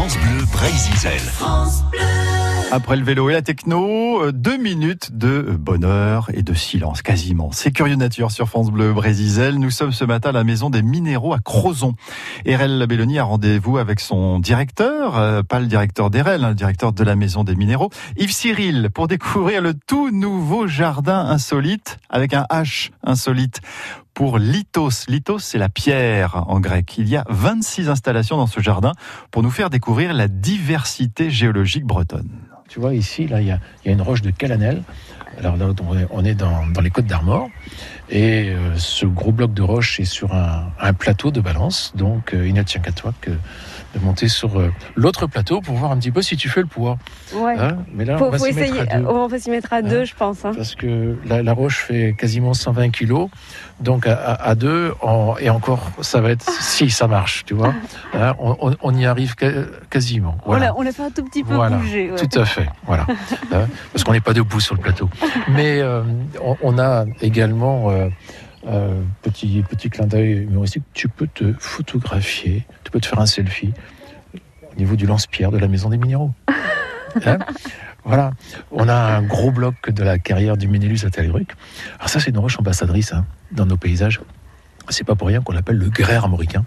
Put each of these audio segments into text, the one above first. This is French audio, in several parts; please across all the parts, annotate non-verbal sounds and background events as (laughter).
France Bleu Brésil. Après le vélo et la techno, euh, deux minutes de bonheur et de silence, quasiment. C'est Curieux Nature sur France Bleu Brésil. Nous sommes ce matin à la Maison des Minéraux à Crozon. Erel Labelloni a rendez-vous avec son directeur, euh, pas le directeur d'Erel, hein, le directeur de la Maison des Minéraux, Yves Cyril, pour découvrir le tout nouveau jardin insolite, avec un H insolite, pour Lithos. Lithos, c'est la pierre en grec. Il y a 26 installations dans ce jardin pour nous faire découvrir la diversité géologique bretonne. Tu vois, ici, il y a, une roche de Calanel. Alors là, on est dans, les Côtes d'Armor. Et euh, ce gros bloc de roche est sur un, plateau de balance. Donc, euh, il ne tient qu'à toi que de monter sur euh, l'autre plateau pour voir un petit peu si tu fais le poids. Ouais. Hein, mais là, on va s'y mettre à deux. On va s'y mettre à deux, hein, je pense. Hein. Parce que la, roche fait quasiment 120 kilos. Donc, à, deux, et encore, ça va être (laughs) si ça marche, tu vois. on, y arrive quasiment. Voilà. On l'a fait un tout petit peu bouger. Tout à fait. Voilà. (laughs) parce qu'on n'est pas debout sur le plateau. (laughs) Mais euh, on, a également. Euh, euh, petit, petit clin d'œil humoristique, tu peux te photographier, tu peux te faire un selfie au niveau du lance-pierre de la Maison des Minéraux. (laughs) Hein? Voilà, on a un gros bloc de la carrière du Ménélus à Talleruc. Alors ça, c'est une roche ambassadrice hein, dans nos paysages. C'est pas pour rien qu'on l'appelle le grès armoricain.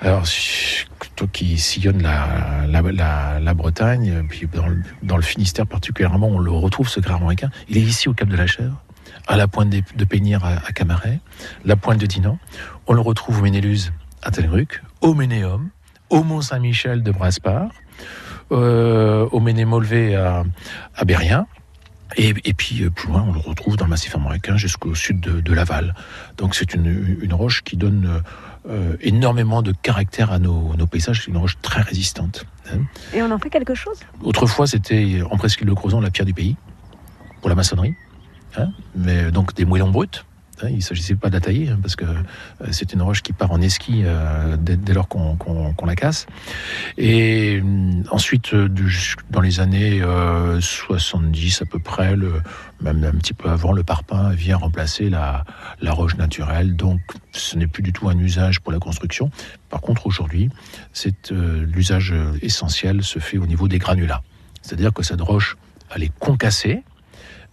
Alors, qui sillonne la, Bretagne, puis dans le, Finistère particulièrement, on le retrouve, ce grès armoricain. Il est ici au Cap de la Chèvre à la pointe de, de à, Camaret, la pointe de Dinan. On le retrouve au Ménéluse à Telruc, au Ménéum, au Mont-Saint-Michel de Braspar, euh, au Ménémolvé à, à Bérien. Et, puis euh, plus loin, on le retrouve dans le massif américain jusqu'au sud de, Laval. Donc c'est une, roche qui donne euh, énormément de caractère à nos, paysages. C'est une roche très résistante. Hein. Et on en fait quelque chose? Autrefois, c'était en presqu'île de Crozon la pierre du pays pour la maçonnerie. Hein, mais donc des moellons bruts. Il ne s'agissait pas de hein, parce que euh, c'est une roche qui part en esquis euh, dès, lors qu'on la casse. Et hum, ensuite, euh, dans les années 70 à peu près, même un petit peu avant, le parpaing vient remplacer la, roche naturelle. Donc, ce n'est plus du tout un usage pour la construction. Par contre, aujourd'hui, l'usage essentiel se fait au niveau des granulats. C'est-à-dire que cette roche, elle est concassée,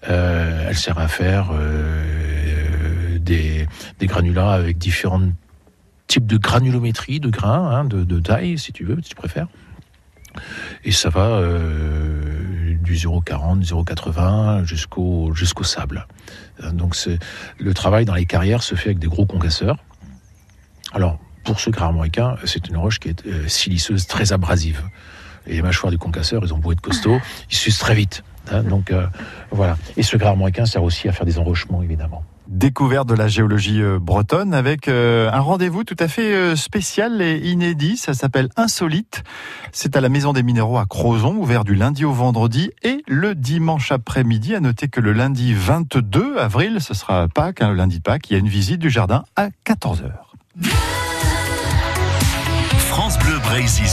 elle sert à faire des, granulats avec différents types de granulométrie, de grains, hein, de, taille, si tu veux, si tu préfères. Et ça va euh, du 0,40, 0,80 jusqu'au jusqu'au sable. Donc le travail dans les carrières se fait avec des gros concasseurs. Alors pour ce gras américain, c'est une roche qui est siliceuse, très abrasive. Et les mâchoires du concasseur, ils ont beau être costauds, ils s'usent très vite. Hein, donc euh, voilà. Et ce gras armoricain sert aussi à faire des enrochements, évidemment. Découverte de la géologie euh, bretonne avec euh, un rendez-vous tout à fait spécial et inédit. Ça s'appelle Insolite. C'est à la Maison des Minéraux à Crozon, ouvert du lundi au vendredi et le dimanche après-midi. À noter que le lundi 22 avril, ce sera Pâques, hein, le lundi de Pâques, il y a une visite du jardin à 14h. France Bleu Brésil.